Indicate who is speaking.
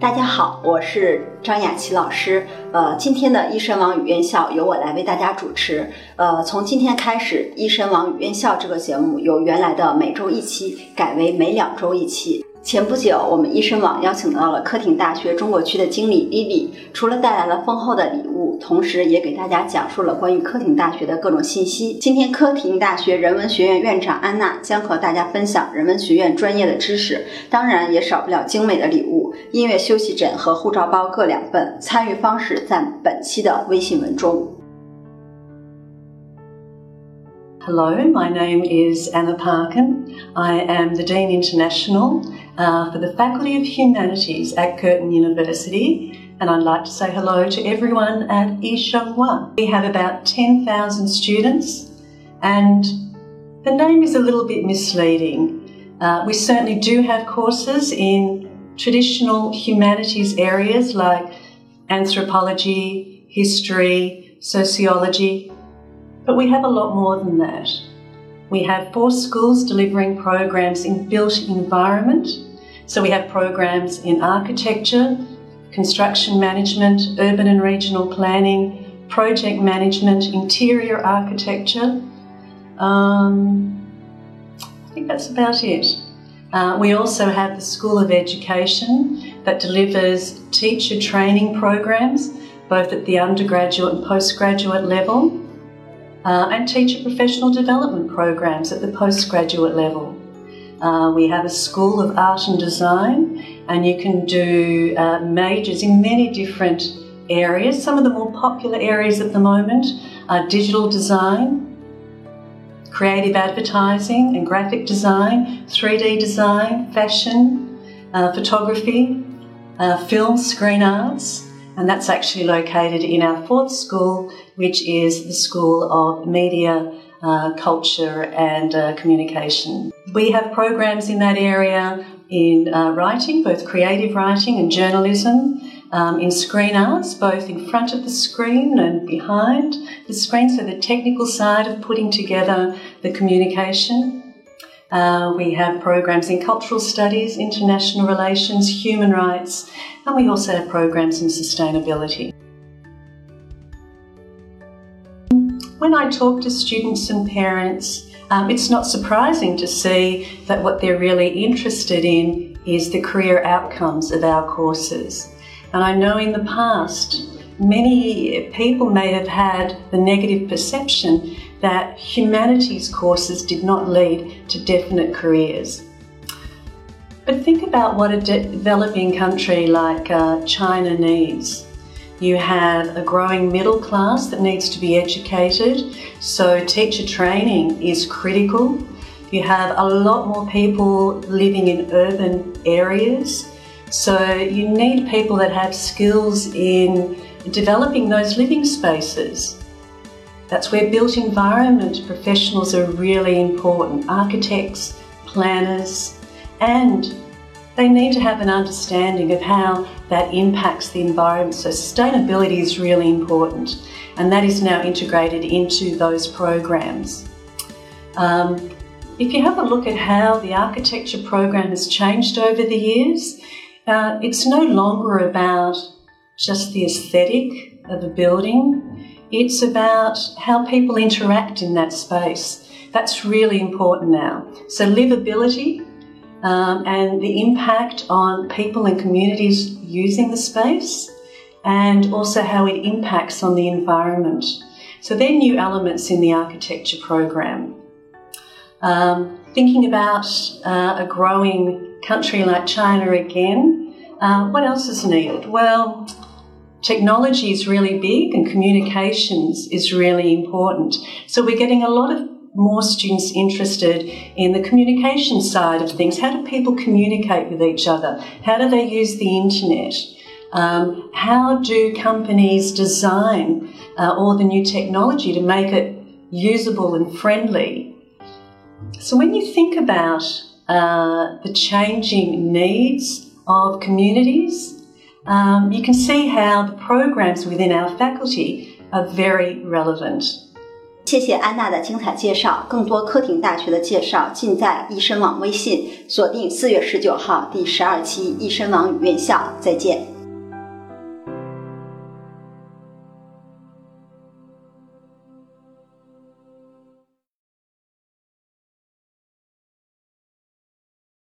Speaker 1: 大家好，我是张雅琪老师。呃，今天的医生王语院校由我来为大家主持。呃，从今天开始，医生王语院校这个节目由原来的每周一期改为每两周一期。前不久，我们医生网邀请到了科廷大学中国区的经理 Lily，除了带来了丰厚的礼物，同时也给大家讲述了关于科廷大学的各种信息。今天，科廷大学人文学院院长安娜将和大家分享人文学院专业的知识，当然也少不了精美的礼物——音乐休息枕和护照包各两份。参与方式在本期的微信文中。
Speaker 2: Hello, my name is Anna Parkin. I am the Dean International uh, for the Faculty of Humanities at Curtin University, and I'd like to say hello to everyone at Yishenghua. We have about 10,000 students, and the name is a little bit misleading. Uh, we certainly do have courses in traditional humanities areas like anthropology, history, sociology, but we have a lot more than that. We have four schools delivering programs in built environment. So we have programs in architecture, construction management, urban and regional planning, project management, interior architecture. Um, I think that's about it. Uh, we also have the School of Education that delivers teacher training programs both at the undergraduate and postgraduate level uh, and teacher professional development programs at the postgraduate level. Uh, we have a School of Art and Design, and you can do uh, majors in many different areas. Some of the more popular areas at the moment are digital design, creative advertising and graphic design, 3D design, fashion, uh, photography, uh, film, screen arts, and that's actually located in our fourth school, which is the School of Media, uh, Culture and uh, Communication. We have programs in that area in uh, writing, both creative writing and journalism, um, in screen arts, both in front of the screen and behind the screen, so the technical side of putting together the communication. Uh, we have programs in cultural studies, international relations, human rights, and we also have programs in sustainability. When I talk to students and parents, um, it's not surprising to see that what they're really interested in is the career outcomes of our courses. And I know in the past, many people may have had the negative perception that humanities courses did not lead to definite careers. But think about what a de developing country like uh, China needs. You have a growing middle class that needs to be educated, so teacher training is critical. You have a lot more people living in urban areas, so you need people that have skills in developing those living spaces. That's where built environment professionals are really important architects, planners, and they need to have an understanding of how that impacts the environment. So, sustainability is really important, and that is now integrated into those programs. Um, if you have a look at how the architecture program has changed over the years, uh, it's no longer about just the aesthetic of a building. It's about how people interact in that space. That's really important now. So, livability um, and the impact on people and communities using the space, and also how it impacts on the environment. So, they're new elements in the architecture program. Um, thinking about uh, a growing country like China again, uh, what else is needed? Well, technology is really big and communications is really important. So we're getting a lot of more students interested in the communication side of things. How do people communicate with each other? How do they use the internet? Um, how do companies design uh, all the new technology to make it usable and friendly? So when you think about uh, the changing needs of communities, um, you can see how the programs within our faculty are very relevant.
Speaker 1: 谢谢安娜的精彩介绍，更多科廷大学的介绍尽在易申网微信，锁定四月十九号第十二期易申网与院校，再见。